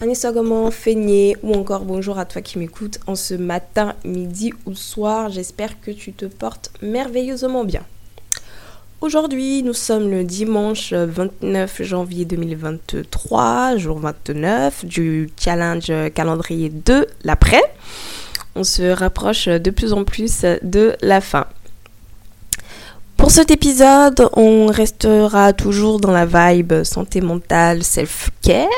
Anisogament, feigné ou encore bonjour à toi qui m'écoutes en ce matin, midi ou soir. J'espère que tu te portes merveilleusement bien. Aujourd'hui, nous sommes le dimanche 29 janvier 2023, jour 29 du challenge calendrier de l'après. On se rapproche de plus en plus de la fin. Pour cet épisode, on restera toujours dans la vibe santé mentale, self-care.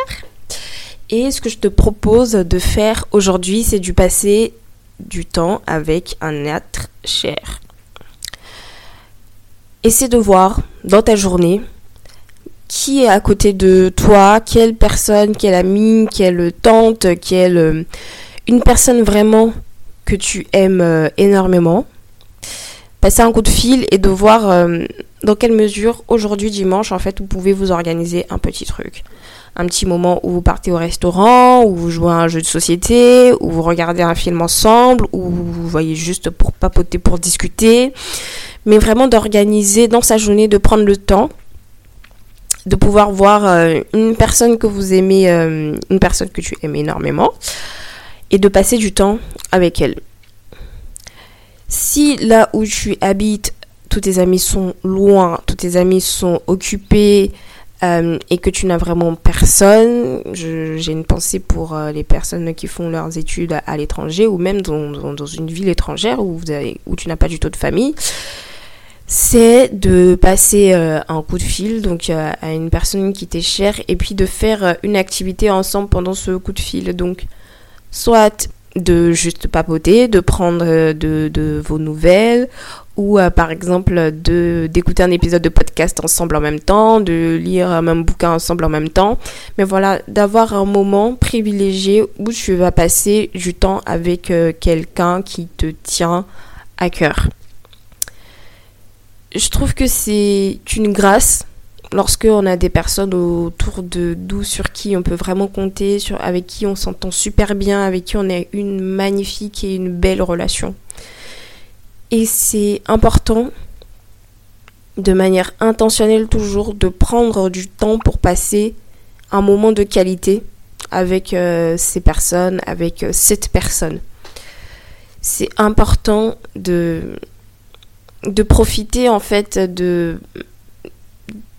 Et ce que je te propose de faire aujourd'hui, c'est du passer du temps avec un être cher. Essaie de voir dans ta journée qui est à côté de toi, quelle personne, quelle amie, quelle tante, quelle euh, une personne vraiment que tu aimes euh, énormément. Passer un coup de fil et de voir euh, dans quelle mesure aujourd'hui dimanche en fait vous pouvez vous organiser un petit truc un petit moment où vous partez au restaurant, où vous jouez à un jeu de société, où vous regardez un film ensemble, où vous voyez juste pour papoter, pour discuter, mais vraiment d'organiser dans sa journée, de prendre le temps de pouvoir voir euh, une personne que vous aimez, euh, une personne que tu aimes énormément, et de passer du temps avec elle. Si là où tu habites, tous tes amis sont loin, tous tes amis sont occupés, euh, et que tu n'as vraiment personne, j'ai une pensée pour euh, les personnes qui font leurs études à, l'étranger ou même dans, une ville étrangère où tu n'as pas du tout de famille, c'est de passer euh, un coup de fil donc à une personne qui t'est chère et puis de faire une activité ensemble pendant ce coup de fil. Donc, soit de juste papoter, de prendre de, de vos nouvelles ou euh, par exemple de d'écouter un épisode de podcast ensemble en même temps, de lire un même bouquin ensemble en même temps, mais voilà, d'avoir un moment privilégié où tu vas passer du temps avec euh, quelqu'un qui te tient à cœur. Je trouve que c'est une grâce lorsque on a des personnes autour de nous sur qui on peut vraiment compter, avec qui on s'entend super bien, avec qui on a une magnifique et une belle relation. Et c'est important de manière intentionnelle toujours de prendre du temps pour passer un moment de qualité avec euh, ces personnes, avec euh, cette personne. C'est important de, de profiter en fait de,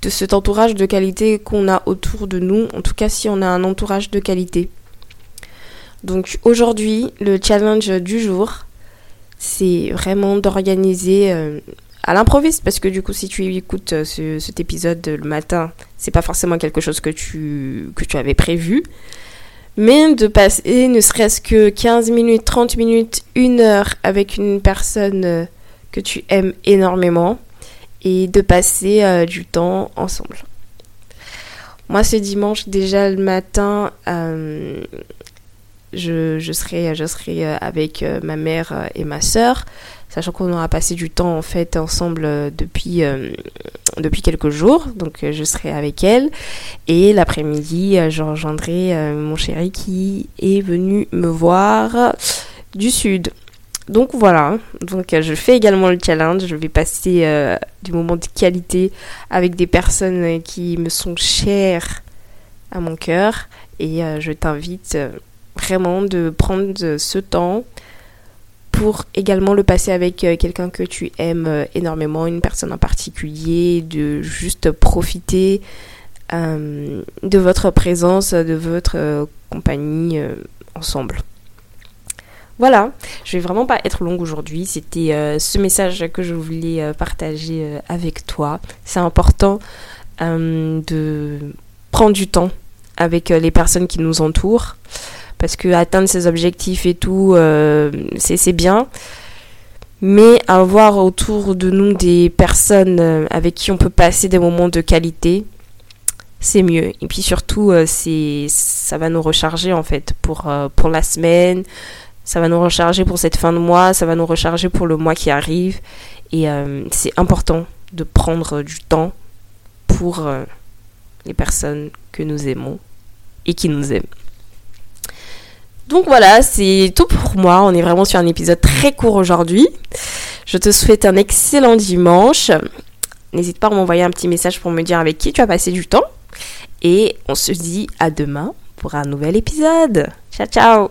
cet entourage de qualité qu'on a autour de nous, en tout cas si on a un entourage de qualité. Donc aujourd'hui, le challenge du jour, c'est vraiment d'organiser euh, à l'improviste parce que du coup si tu écoutes euh, cet épisode le matin c'est pas forcément quelque chose que tu que tu avais prévu mais de passer ne serait-ce que 15 minutes 30 minutes une heure avec une personne euh, que tu aimes énormément et de passer du temps ensemble moi ce dimanche déjà le matin je, je, serai, je serai euh, avec euh, ma mère euh, et ma sœur, sachant qu'on aura passé du temps en fait ensemble depuis, depuis quelques jours, donc je serai avec elle. Et l'après-midi, je rejoindrai mon chéri qui est venu me voir du sud. Donc voilà, donc je fais également le challenge, je vais passer du moment de qualité avec des personnes qui me sont chères à mon cœur. Et je t'invite vraiment de prendre ce temps pour également le passer avec euh, quelqu'un que tu aimes euh, énormément, une personne en particulier, de juste profiter euh, de votre présence, de votre compagnie ensemble. Voilà, je vais vraiment pas être longue aujourd'hui. C'était ce message que je voulais partager avec toi. C'est important de prendre du temps avec les personnes qui nous entourent parce que atteindre ses objectifs et tout, euh, c'est bien. Mais avoir autour de nous des personnes euh, avec qui on peut passer des moments de qualité, c'est mieux. Et puis surtout, euh, ça va nous recharger en fait pour la semaine, ça va nous recharger pour cette fin de mois, ça va nous recharger pour le mois qui arrive. Et c'est important de prendre du temps pour les personnes que nous aimons et qui nous aiment. Donc voilà, c'est tout pour moi. On est vraiment sur un épisode très court aujourd'hui. Je te souhaite un excellent dimanche. N'hésite pas à m'envoyer un petit message pour me dire avec qui tu as passé du temps. Et on se dit à demain pour un nouvel épisode. Ciao ciao